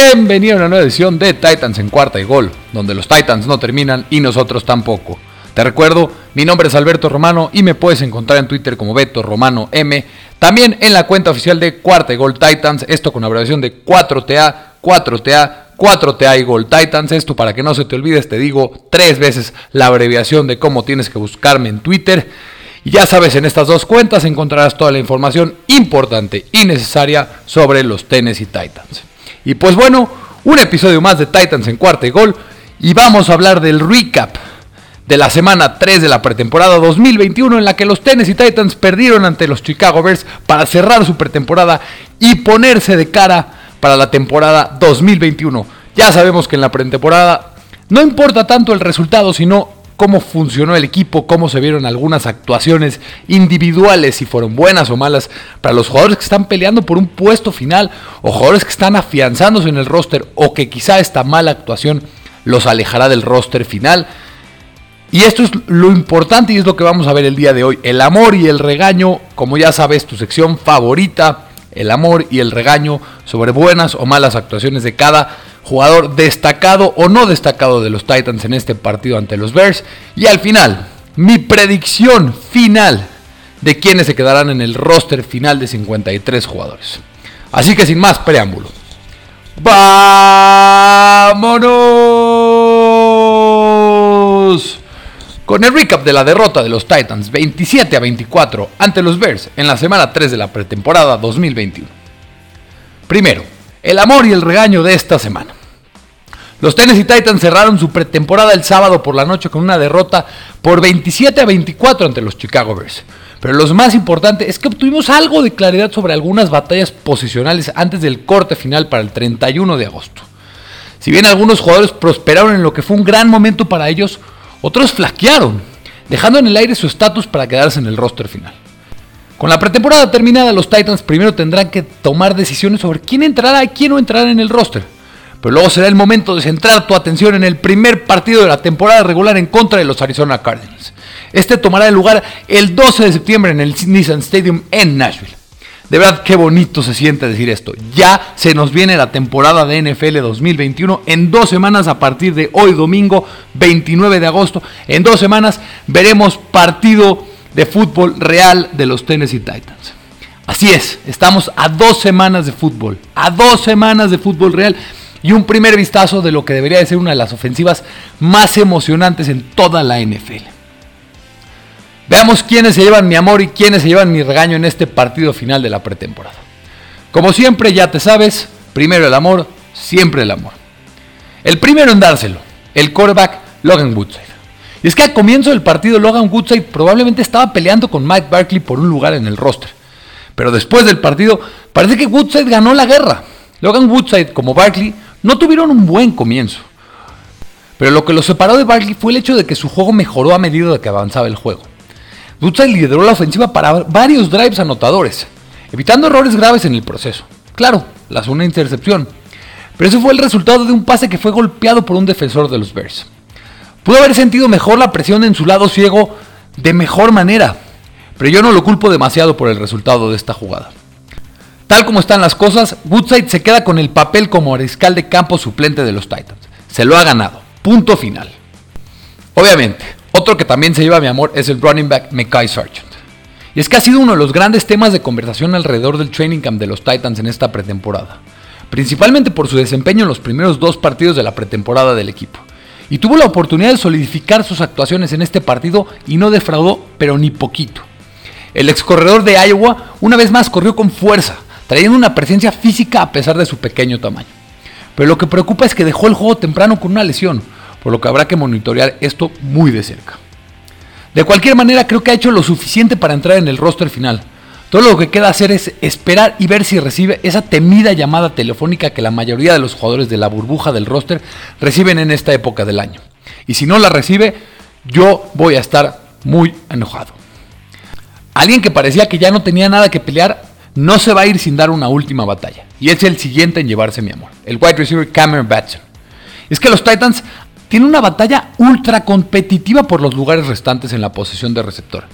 Bienvenido a una nueva edición de Titans en cuarta y gol, donde los Titans no terminan y nosotros tampoco. Te recuerdo, mi nombre es Alberto Romano y me puedes encontrar en Twitter como Beto Romano M. También en la cuenta oficial de Cuarta y Gol Titans, esto con abreviación de 4TA, 4TA, 4TA y Gol Titans. Esto para que no se te olvides, te digo tres veces la abreviación de cómo tienes que buscarme en Twitter. Y ya sabes, en estas dos cuentas encontrarás toda la información importante y necesaria sobre los Tennessee Titans. Y pues bueno, un episodio más de Titans en cuarta y gol. Y vamos a hablar del recap de la semana 3 de la pretemporada 2021 en la que los Tennessee Titans perdieron ante los Chicago Bears para cerrar su pretemporada y ponerse de cara para la temporada 2021. Ya sabemos que en la pretemporada no importa tanto el resultado, sino cómo funcionó el equipo, cómo se vieron algunas actuaciones individuales, si fueron buenas o malas, para los jugadores que están peleando por un puesto final o jugadores que están afianzándose en el roster o que quizá esta mala actuación los alejará del roster final. Y esto es lo importante y es lo que vamos a ver el día de hoy. El amor y el regaño, como ya sabes, tu sección favorita, el amor y el regaño sobre buenas o malas actuaciones de cada jugador destacado o no destacado de los Titans en este partido ante los Bears. Y al final, mi predicción final de quienes se quedarán en el roster final de 53 jugadores. Así que sin más preámbulo. ¡Vámonos! Con el recap de la derrota de los Titans 27 a 24 ante los Bears en la semana 3 de la pretemporada 2021. Primero, el amor y el regaño de esta semana. Los Tennessee Titans cerraron su pretemporada el sábado por la noche con una derrota por 27 a 24 ante los Chicago Bears. Pero lo más importante es que obtuvimos algo de claridad sobre algunas batallas posicionales antes del corte final para el 31 de agosto. Si bien algunos jugadores prosperaron en lo que fue un gran momento para ellos, otros flaquearon, dejando en el aire su estatus para quedarse en el roster final. Con la pretemporada terminada, los Titans primero tendrán que tomar decisiones sobre quién entrará y quién no entrará en el roster. Pero luego será el momento de centrar tu atención en el primer partido de la temporada regular en contra de los Arizona Cardinals. Este tomará lugar el 12 de septiembre en el Nissan Stadium en Nashville. De verdad, qué bonito se siente decir esto. Ya se nos viene la temporada de NFL 2021 en dos semanas a partir de hoy domingo 29 de agosto. En dos semanas veremos partido de fútbol real de los Tennessee Titans. Así es, estamos a dos semanas de fútbol, a dos semanas de fútbol real y un primer vistazo de lo que debería de ser una de las ofensivas más emocionantes en toda la NFL. Veamos quiénes se llevan mi amor y quiénes se llevan mi regaño en este partido final de la pretemporada. Como siempre, ya te sabes, primero el amor, siempre el amor. El primero en dárselo, el quarterback Logan Woodside. Y es que al comienzo del partido Logan Woodside probablemente estaba peleando con Mike Barkley por un lugar en el roster. Pero después del partido parece que Woodside ganó la guerra. Logan Woodside como Barkley no tuvieron un buen comienzo. Pero lo que los separó de Barkley fue el hecho de que su juego mejoró a medida de que avanzaba el juego. Woodside lideró la ofensiva para varios drives anotadores, evitando errores graves en el proceso. Claro, la una intercepción. Pero ese fue el resultado de un pase que fue golpeado por un defensor de los Bears. Pudo haber sentido mejor la presión en su lado ciego de mejor manera, pero yo no lo culpo demasiado por el resultado de esta jugada. Tal como están las cosas, Woodside se queda con el papel como mariscal de campo suplente de los Titans. Se lo ha ganado. Punto final. Obviamente, otro que también se lleva mi amor es el running back Mekai Sargent. Y es que ha sido uno de los grandes temas de conversación alrededor del training camp de los Titans en esta pretemporada, principalmente por su desempeño en los primeros dos partidos de la pretemporada del equipo y tuvo la oportunidad de solidificar sus actuaciones en este partido y no defraudó, pero ni poquito. El ex corredor de Iowa una vez más corrió con fuerza, trayendo una presencia física a pesar de su pequeño tamaño. Pero lo que preocupa es que dejó el juego temprano con una lesión, por lo que habrá que monitorear esto muy de cerca. De cualquier manera, creo que ha hecho lo suficiente para entrar en el roster final, todo lo que queda hacer es esperar y ver si recibe esa temida llamada telefónica que la mayoría de los jugadores de la burbuja del roster reciben en esta época del año. Y si no la recibe, yo voy a estar muy enojado. Alguien que parecía que ya no tenía nada que pelear, no se va a ir sin dar una última batalla. Y es el siguiente en llevarse mi amor, el wide receiver Cameron Batson. Es que los Titans tienen una batalla ultra competitiva por los lugares restantes en la posición de receptor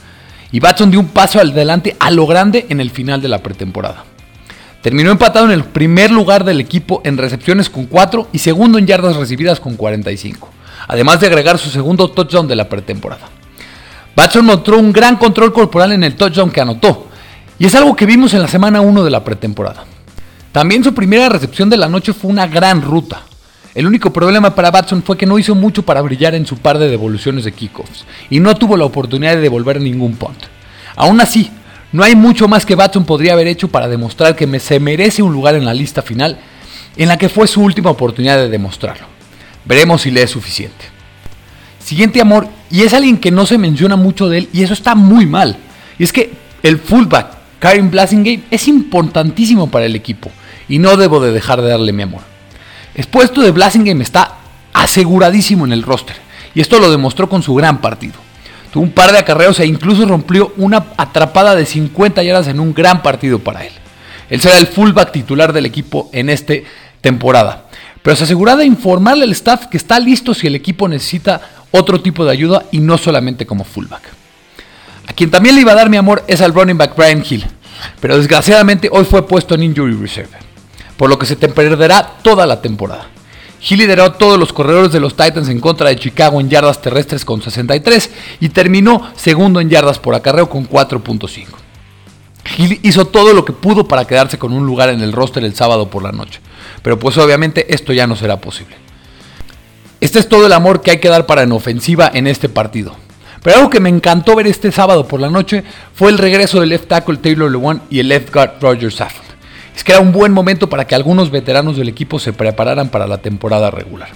y Batson dio un paso adelante a lo grande en el final de la pretemporada. Terminó empatado en el primer lugar del equipo en recepciones con 4 y segundo en yardas recibidas con 45, además de agregar su segundo touchdown de la pretemporada. Batson mostró un gran control corporal en el touchdown que anotó, y es algo que vimos en la semana 1 de la pretemporada. También su primera recepción de la noche fue una gran ruta. El único problema para Batson fue que no hizo mucho para brillar en su par de devoluciones de kickoffs y no tuvo la oportunidad de devolver ningún punt. Aún así, no hay mucho más que Batson podría haber hecho para demostrar que se merece un lugar en la lista final en la que fue su última oportunidad de demostrarlo. Veremos si le es suficiente. Siguiente amor, y es alguien que no se menciona mucho de él, y eso está muy mal. Y es que el fullback, Karen Blasingame, es importantísimo para el equipo, y no debo de dejar de darle mi amor. El puesto de Blasingame está aseguradísimo en el roster, y esto lo demostró con su gran partido. Tuvo un par de acarreos e incluso rompió una atrapada de 50 yardas en un gran partido para él. Él será el fullback titular del equipo en esta temporada. Pero se asegura de informarle al staff que está listo si el equipo necesita otro tipo de ayuda y no solamente como fullback. Quien también le iba a dar mi amor es al running back Brian Hill, pero desgraciadamente hoy fue puesto en injury reserve, por lo que se te perderá toda la temporada. Hill lideró todos los corredores de los Titans en contra de Chicago en yardas terrestres con 63 y terminó segundo en yardas por acarreo con 4.5. Hill hizo todo lo que pudo para quedarse con un lugar en el roster el sábado por la noche, pero pues obviamente esto ya no será posible. Este es todo el amor que hay que dar para en ofensiva en este partido. Pero algo que me encantó ver este sábado por la noche fue el regreso del left tackle Taylor Lewan y el left guard Roger Saffold. Es que era un buen momento para que algunos veteranos del equipo se prepararan para la temporada regular.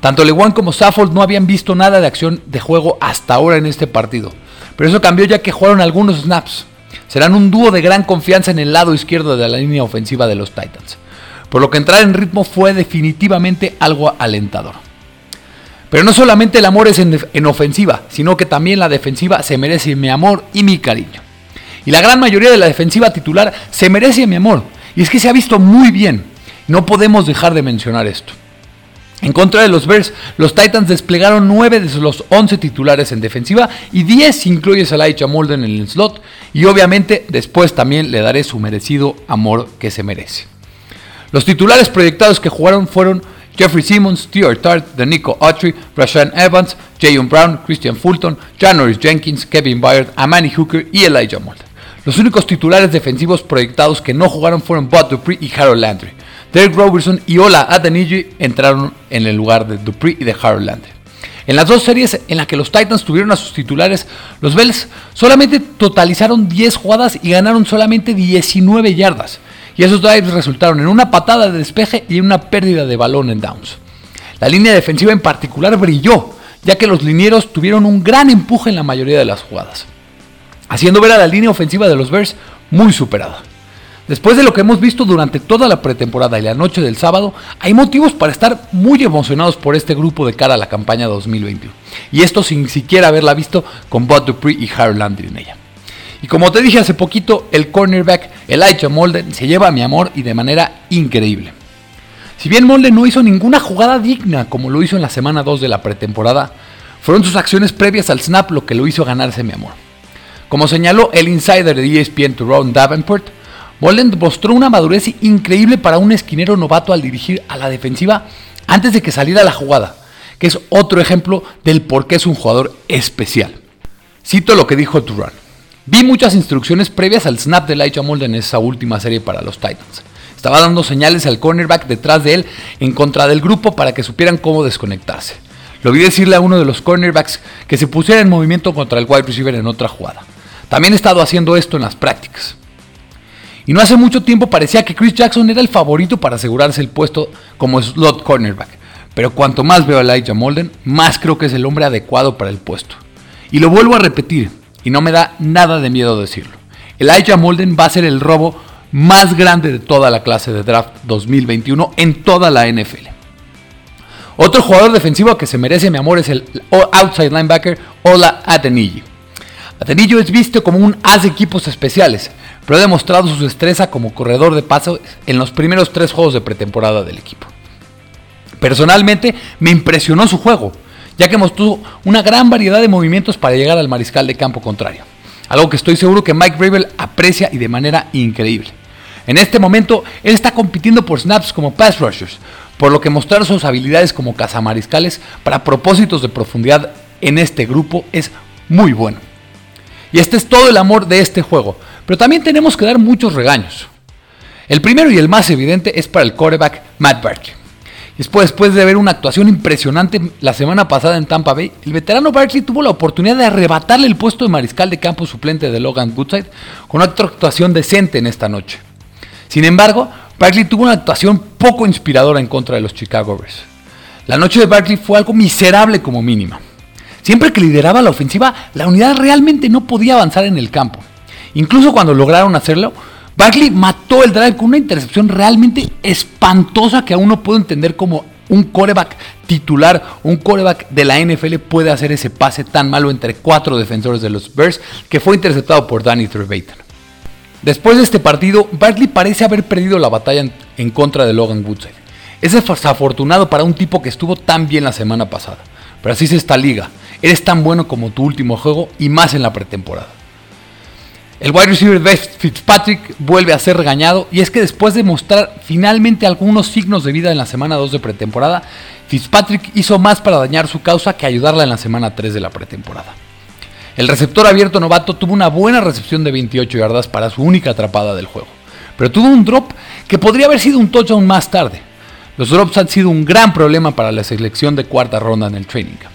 Tanto Lewan como Saffold no habían visto nada de acción de juego hasta ahora en este partido, pero eso cambió ya que jugaron algunos snaps. Serán un dúo de gran confianza en el lado izquierdo de la línea ofensiva de los Titans, por lo que entrar en ritmo fue definitivamente algo alentador. Pero no solamente el amor es en, ofensiva, sino que también la defensiva se merece mi amor y mi cariño. Y la gran mayoría de la defensiva titular se merece mi amor. Y es que se ha visto muy bien. No podemos dejar de mencionar esto. En contra de los Bears, los Titans desplegaron 9 de los 11 titulares en defensiva y 10 si incluyes a Laisha Molden en el slot. Y obviamente después también le daré su merecido amor que se merece. Los titulares proyectados que jugaron fueron Jeffrey Simmons, Stuart Tart, Nico Autry, Rashan Evans, Jayon Brown, Christian Fulton, Janoris Jenkins, Kevin Byard, Amani Hooker y Elijah Mold. Los únicos titulares defensivos proyectados que no jugaron fueron Bud Dupree y Harold Landry. Derek Robertson y Ola Adeniji entraron en el lugar de Dupree y de Harold Landry. En las dos series en las que los Titans tuvieron a sus titulares, los Bells solamente totalizaron 10 jugadas y ganaron solamente 19 yardas y esos drives resultaron en una patada de despeje y una pérdida de balón en downs. La línea defensiva en particular brilló, ya que los linieros tuvieron un gran empuje en la mayoría de las jugadas, haciendo ver a la línea ofensiva de los Bears muy superada. Después de lo que hemos visto durante toda la pretemporada y la noche del sábado, hay motivos para estar muy emocionados por este grupo de cara a la campaña 2021. Y esto sin siquiera haberla visto con Bud Dupree y Harold Landry en ella. Y como te dije hace poquito, el cornerback Elijah Molden se lleva a mi amor y de manera increíble. Si bien Molden no hizo ninguna jugada digna como lo hizo en la semana 2 de la pretemporada, fueron sus acciones previas al snap lo que lo hizo ganarse mi amor. Como señaló el insider de ESPN Ron Davenport, Molden mostró una madurez increíble para un esquinero novato al dirigir a la defensiva antes de que saliera la jugada, que es otro ejemplo del por qué es un jugador especial. Cito lo que dijo Turan. Vi muchas instrucciones previas al snap de Elijah Molden en esa última serie para los Titans. Estaba dando señales al cornerback detrás de él en contra del grupo para que supieran cómo desconectarse. Lo vi decirle a uno de los cornerbacks que se pusiera en movimiento contra el wide receiver en otra jugada. También he estado haciendo esto en las prácticas. Y no hace mucho tiempo parecía que Chris Jackson era el favorito para asegurarse el puesto como slot cornerback. Pero cuanto más veo a Elijah Molden, más creo que es el hombre adecuado para el puesto. Y lo vuelvo a repetir, y no me da nada de miedo decirlo. Elijah Molden va a ser el robo más grande de toda la clase de draft 2021 en toda la NFL. Otro jugador defensivo que se merece mi amor es el outside linebacker Ola Atenillo. Atenillo es visto como un as de equipos especiales, pero ha demostrado su destreza como corredor de paso en los primeros tres juegos de pretemporada del equipo. Personalmente me impresionó su juego, ya que mostró una gran variedad de movimientos para llegar al mariscal de campo contrario. Algo que estoy seguro que Mike Rabel aprecia y de manera increíble. En este momento, él está compitiendo por snaps como pass rushers, por lo que mostrar sus habilidades como cazamariscales para propósitos de profundidad en este grupo es muy bueno. Y este es todo el amor de este juego, pero también tenemos que dar muchos regaños. El primero y el más evidente es para el quarterback Matt Barkley. Después, después de ver una actuación impresionante la semana pasada en Tampa Bay, el veterano Barkley tuvo la oportunidad de arrebatarle el puesto de mariscal de campo suplente de Logan Goodside con una actuación decente en esta noche. Sin embargo, Barkley tuvo una actuación poco inspiradora en contra de los Chicago Bears. La noche de Barkley fue algo miserable como mínima. Siempre que lideraba la ofensiva, la unidad realmente no podía avanzar en el campo. Incluso cuando lograron hacerlo, Barkley mató el drive con una intercepción realmente espantosa que aún no puedo entender cómo un coreback titular, un coreback de la NFL puede hacer ese pase tan malo entre cuatro defensores de los Bears que fue interceptado por Danny Trevathan. Después de este partido, Barkley parece haber perdido la batalla en, contra de Logan Woodside. Es desafortunado para un tipo que estuvo tan bien la semana pasada. Pero así es esta liga. Eres tan bueno como tu último juego y más en la pretemporada. El wide receiver Fitzpatrick vuelve a ser regañado y es que después de mostrar finalmente algunos signos de vida en la semana 2 de pretemporada, Fitzpatrick hizo más para dañar su causa que ayudarla en la semana 3 de la pretemporada. El receptor abierto novato tuvo una buena recepción de 28 yardas para su única atrapada del juego, pero tuvo un drop que podría haber sido un touchdown más tarde. Los drops han sido un gran problema para la selección de cuarta ronda en el training camp.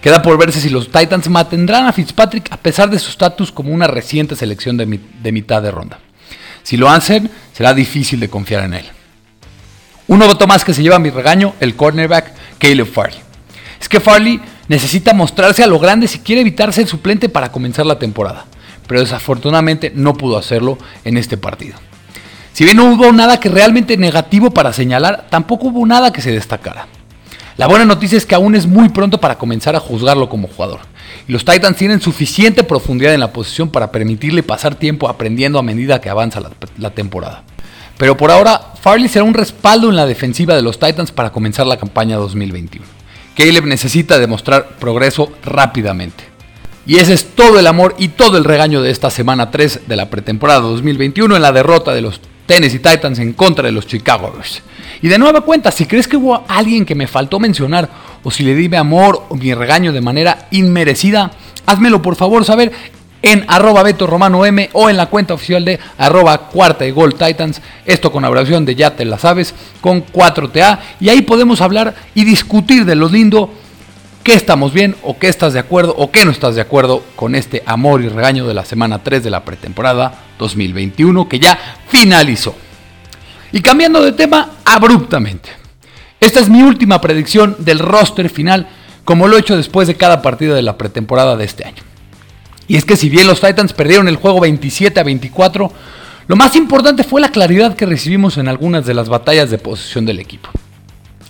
Queda por verse si los Titans mantendrán a Fitzpatrick a pesar de su estatus como una reciente selección de, mitad de ronda. Si lo hacen, será difícil de confiar en él. Uno voto más que se lleva mi regaño, el cornerback Caleb Farley. Es que Farley necesita mostrarse a lo grande si quiere evitarse el suplente para comenzar la temporada, pero desafortunadamente no pudo hacerlo en este partido. Si bien no hubo nada que realmente negativo para señalar, tampoco hubo nada que se destacara. La buena noticia es que aún es muy pronto para comenzar a juzgarlo como jugador. Los Titans tienen suficiente profundidad en la posición para permitirle pasar tiempo aprendiendo a medida que avanza la, la temporada. Pero por ahora, Farley será un respaldo en la defensiva de los Titans para comenzar la campaña 2021. Caleb necesita demostrar progreso rápidamente. Y ese es todo el amor y todo el regaño de esta semana 3 de la pretemporada 2021 en la derrota de los Tennessee Titans en contra de los Chicago Bears. Y de nueva cuenta, si crees que hubo alguien que me faltó mencionar o si le di mi amor o mi regaño de manera inmerecida, házmelo por favor saber en arroba Beto Romano M o en la cuenta oficial de arroba cuarta y gol Titans. Esto con abreviación de ya te la sabes, con 4TA. Y ahí podemos hablar y discutir de lo lindo, qué estamos bien o qué estás de acuerdo o qué no estás de acuerdo con este amor y regaño de la semana 3 de la pretemporada 2021 que ya finalizó. Y cambiando de tema abruptamente. Esta es mi última predicción del roster final, como lo he hecho después de cada partido de la pretemporada de este año. Y es que si bien los Titans perdieron el juego 27 a 24, lo más importante fue la claridad que recibimos en algunas de las batallas de posición del equipo.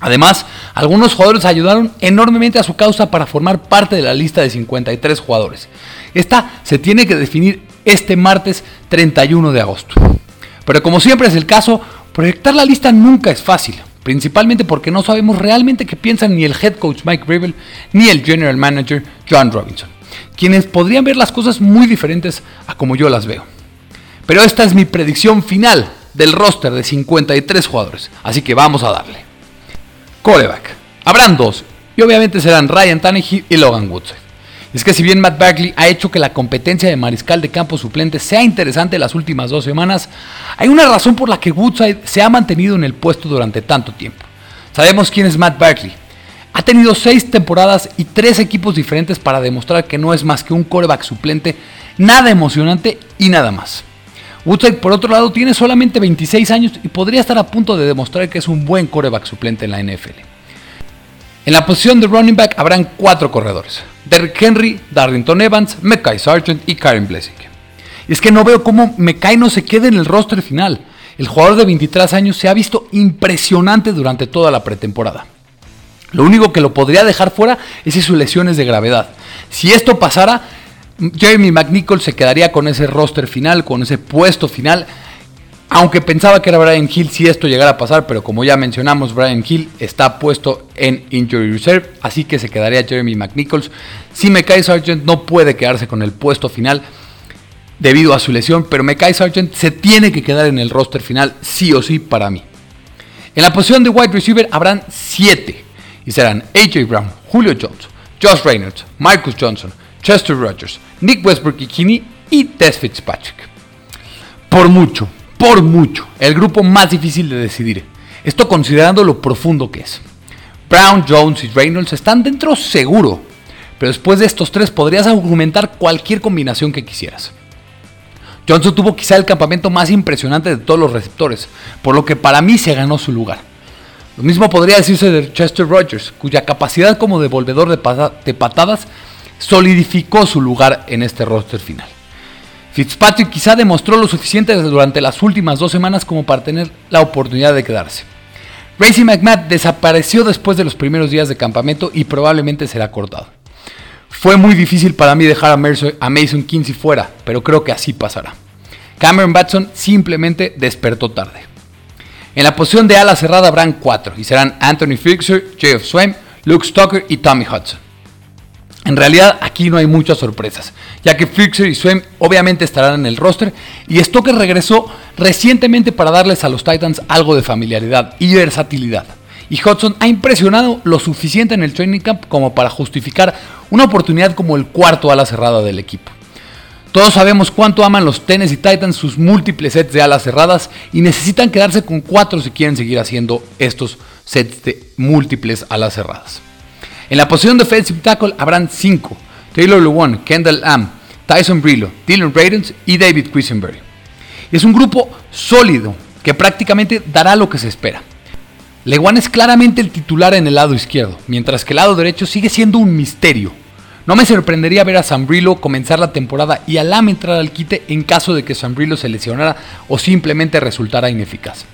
Además, algunos jugadores ayudaron enormemente a su causa para formar parte de la lista de 53 jugadores. Esta se tiene que definir este martes 31 de agosto. Pero como siempre es el caso, proyectar la lista nunca es fácil, principalmente porque no sabemos realmente qué piensan ni el head coach Mike Rabel ni el general manager John Robinson quienes podrían ver las cosas muy diferentes a como yo las veo. Pero esta es mi predicción final del roster de 53 jugadores, así que vamos a darle. Coreback. Habrán dos, y obviamente serán Ryan Tannehill y Logan Woodside. Es que si bien Matt Bagley ha hecho que la competencia de mariscal de campo suplente sea interesante las últimas dos semanas, hay una razón por la que Woodside se ha mantenido en el puesto durante tanto tiempo. Sabemos quién es Matt Bagley, ha tenido seis temporadas y tres equipos diferentes para demostrar que no es más que un coreback suplente, nada emocionante y nada más. Woodside, por otro lado, tiene solamente 26 años y podría estar a punto de demostrar que es un buen coreback suplente en la NFL. En la posición de running back habrán cuatro corredores: Derrick Henry, Darlington Evans, Mekai Sargent y Karen Blessing. Y es que no veo cómo Mekai no se quede en el roster final. El jugador de 23 años se ha visto impresionante durante toda la pretemporada. Lo único que lo podría dejar fuera es si su lesión es de gravedad. Si esto pasara, Jeremy McNichol se quedaría con ese roster final, con ese puesto final. Aunque pensaba que era Brian Hill si esto llegara a pasar, pero como ya mencionamos, Brian Hill está puesto en Injury Reserve, así que se quedaría Jeremy McNichols. Si me cae Sargent no puede quedarse con el puesto final. debido a su lesión, pero Mekai Sargent se tiene que quedar en el roster final sí o sí para mí. En la posición de wide receiver habrán 7 y serán AJ Brown, Julio Jones, Josh Reynolds, Marcus Johnson, Chester Rogers, Nick Westbrook y y Tess Fitzpatrick. Por mucho, por mucho, el grupo más difícil de decidir. Esto considerando lo profundo que es. Brown, Jones y Reynolds están dentro seguro, pero después de estos tres podrías argumentar cualquier combinación que quisieras. Johnson tuvo quizá el campamento más impresionante de todos los receptores, por lo que para mí se ganó su lugar. Lo mismo podría decirse de Chester Rogers, cuya capacidad como devolvedor de, patadas solidificó su lugar en este roster final. Fitzpatrick quizá demostró lo suficiente durante las últimas dos semanas como para tener la oportunidad de quedarse. Racy McMahon desapareció después de los primeros días de campamento y probablemente será cortado. Fue muy difícil para mí dejar a, Mason Kinsey fuera, pero creo que así pasará. Cameron Batson simplemente despertó tarde. En la posición de ala cerrada habrán cuatro y serán Anthony Fixer, Jeff Swain, Luke Stoker y Tommy Hudson. En realidad aquí no hay muchas sorpresas, ya que Fixer y Swain obviamente estarán en el roster y Stoker regresó recientemente para darles a los Titans algo de familiaridad y versatilidad. Y Hudson ha impresionado lo suficiente en el training camp como para justificar una oportunidad como el cuarto ala cerrada del equipo. Todos sabemos cuánto aman los Tennessee Titans sus múltiples sets de alas cerradas y necesitan quedarse con cuatro si quieren seguir haciendo estos sets de múltiples alas cerradas. En la posición defensive tackle habrán cinco: Taylor Lewan, Kendall Am, Tyson Brillo, Dylan Radens y David Quisenberry. Es un grupo sólido que prácticamente dará lo que se espera. Lewan es claramente el titular en el lado izquierdo, mientras que el lado derecho sigue siendo un misterio. No me sorprendería ver a Sambrilo comenzar la temporada y a Lam entrar al quite en caso de que Sambrilo se lesionara o simplemente resultara ineficaz.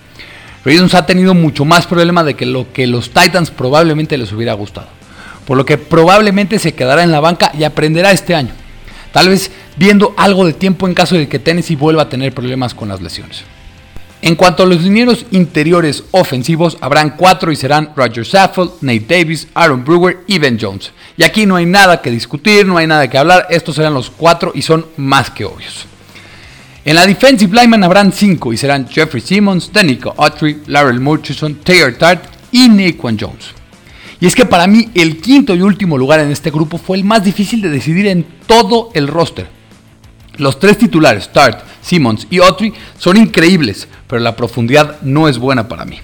Ravens ha tenido mucho más problema de que lo que los Titans probablemente les hubiera gustado, por lo que probablemente se quedará en la banca y aprenderá este año, tal vez viendo algo de tiempo en caso de que Tennessee vuelva a tener problemas con las lesiones. En cuanto a los linieros interiores ofensivos, habrán cuatro y serán Roger Saffold, Nate Davis, Aaron Brewer y Ben Jones. Y aquí no hay nada que discutir, no hay nada que hablar, estos serán los cuatro y son más que obvios. En la defensive lineman habrán cinco y serán Jeffrey Simmons, Danico Autry, Larry Murchison, Taylor Tart y Naquan Jones. Es que para mí el quinto y último lugar en este grupo fue el más difícil de decidir en todo el roster. Los tres titulares, Tart, Simmons y Autry, son increíbles, pero la profundidad no es buena para mí.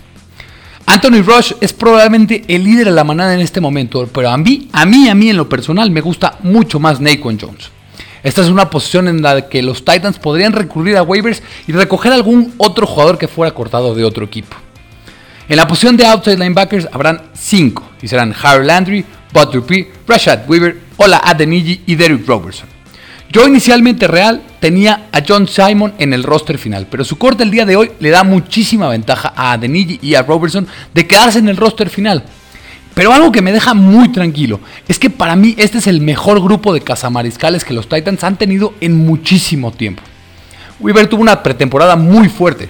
Anthony Rush es probablemente el líder de la manada en este momento, pero a mí, a mí, a mí en lo personal me gusta mucho más Naquan Jones. Esta es una posición en la que los Titans podrían recurrir a waivers y recoger algún otro jugador que fuera cortado de otro equipo. En la posición de outside linebackers habrán 5 y serán Harry Landry, Butler P, Rashad Weaver, Ola Adeniji y Derek Robertson. Yo inicialmente Real tenía a John Simon en el roster final, pero su corte el día de hoy le da muchísima ventaja a Adeniji y a Robertson de quedarse en el roster final. Pero algo que me deja muy tranquilo es que para mí este es el mejor grupo de cazamariscales que los Titans han tenido en muchísimo tiempo. Weaver tuvo una pretemporada muy fuerte.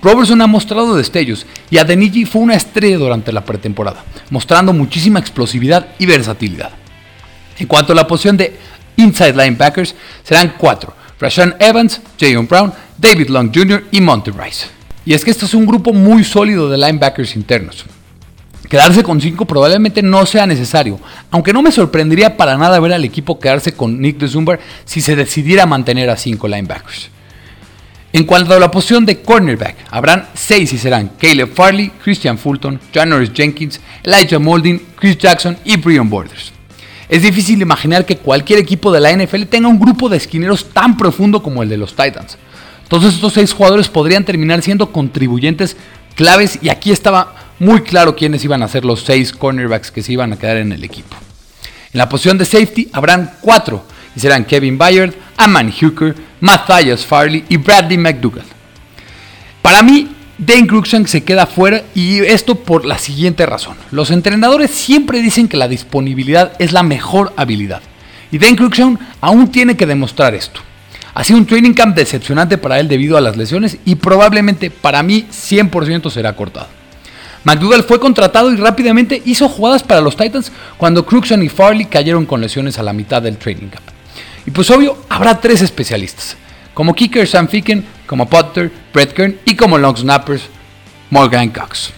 Robertson ha mostrado destellos y Adeniji fue una estrella durante la pretemporada, mostrando muchísima explosividad y versatilidad. En cuanto a la posición de inside linebackers serán cuatro: Rashawn Evans, Jayon Brown, David Long Jr. y Monty Rice. Y es que este es un grupo muy sólido de linebackers internos. Quedarse con cinco probablemente no sea necesario, aunque no me sorprendería para nada ver al equipo quedarse con Nick de Zumbar si se decidiera mantener a cinco linebackers. En cuanto a la posición de cornerback, habrán seis y serán Caleb Farley, Christian Fulton, John Norris Jenkins, Elijah Molding, Chris Jackson y Brian Borders. Es difícil imaginar que cualquier equipo de la NFL tenga un grupo de esquineros tan profundo como el de los Titans. Todos estos seis jugadores podrían terminar siendo contribuyentes claves y aquí estaba muy claro quiénes iban a ser los seis cornerbacks que se iban a quedar en el equipo. En la posición de safety habrán cuatro y serán Kevin Bayard, Aman Hooker, Matthias Farley y Bradley McDougall. Para mí, Dane Cruikshank se queda fuera y esto por la siguiente razón. Los entrenadores siempre dicen que la disponibilidad es la mejor habilidad. Y Dane Cruikshank aún tiene que demostrar esto. Ha sido un training camp decepcionante para él debido a las lesiones y probablemente para mí 100% será cortado. McDougall fue contratado y rápidamente hizo jugadas para los Titans cuando Cruikshank y Farley cayeron con lesiones a la mitad del training camp. Y pues obvio, habrá tres especialistas. como kicker Sam Ficken, como Potter, Brett Kern y como long snappers Morgan Cox.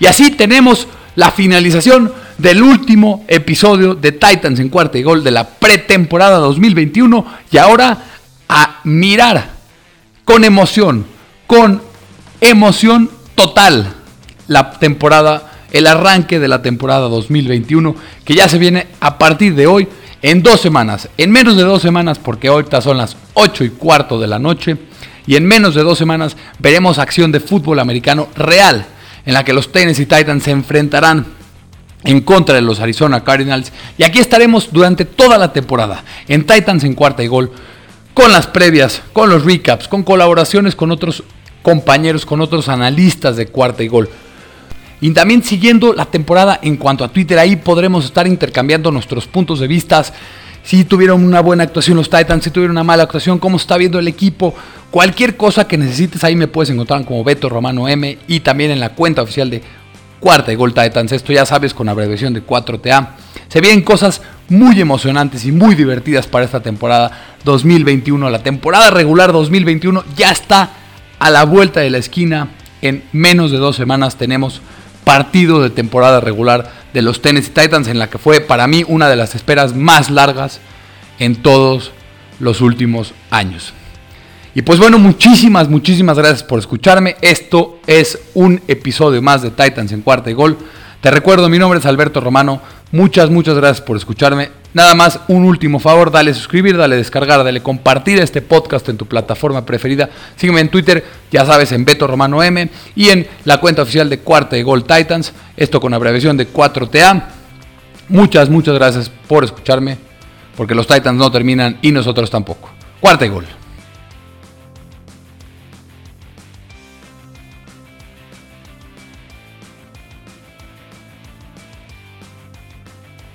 Y así tenemos la finalización del último episodio de Titans en cuarta y gol de la pretemporada 2021 y ahora a mirar con emoción, con emoción total la temporada, el arranque de la temporada 2021 que ya se viene a partir de hoy en dos semanas, en menos de dos semanas porque ahorita son las 8 y cuarto de la noche y en menos de dos semanas veremos acción de fútbol americano real en la que los Tennessee Titans se enfrentarán en contra de los Arizona Cardinals. Y aquí estaremos durante toda la temporada en Titans en cuarta y gol, con las previas, con los recaps, con colaboraciones con otros compañeros, con otros analistas de cuarta y gol. Y también siguiendo la temporada en cuanto a Twitter, ahí podremos estar intercambiando nuestros puntos de vista. Si tuvieron una buena actuación los Titans, si tuvieron una mala actuación, cómo está viendo el equipo, cualquier cosa que necesites, ahí me puedes encontrar como Beto Romano M y también en la cuenta oficial de Cuarta y Gol Titans. Esto ya sabes con abreviación de 4TA. Se vienen cosas muy emocionantes y muy divertidas para esta temporada 2021. La temporada regular 2021 ya está a la vuelta de la esquina. En menos de dos semanas tenemos partido de temporada regular de los Tennessee Titans en la que fue para mí una de las esperas más largas en todos los últimos años. Y pues bueno, muchísimas, muchísimas gracias por escucharme. Esto es un episodio más de Titans en cuarta y gol. Te recuerdo, mi nombre es Alberto Romano. Muchas, muchas gracias por escucharme. Nada más, un último favor, dale suscribir, dale descargar, dale compartir este podcast en tu plataforma preferida. Sígueme en Twitter, ya sabes, en Beto Romano M y en la cuenta oficial de Cuarta y Gol Titans. Esto con abreviación de 4TA. Muchas, muchas gracias por escucharme, porque los Titans no terminan y nosotros tampoco. Cuarta y Gol.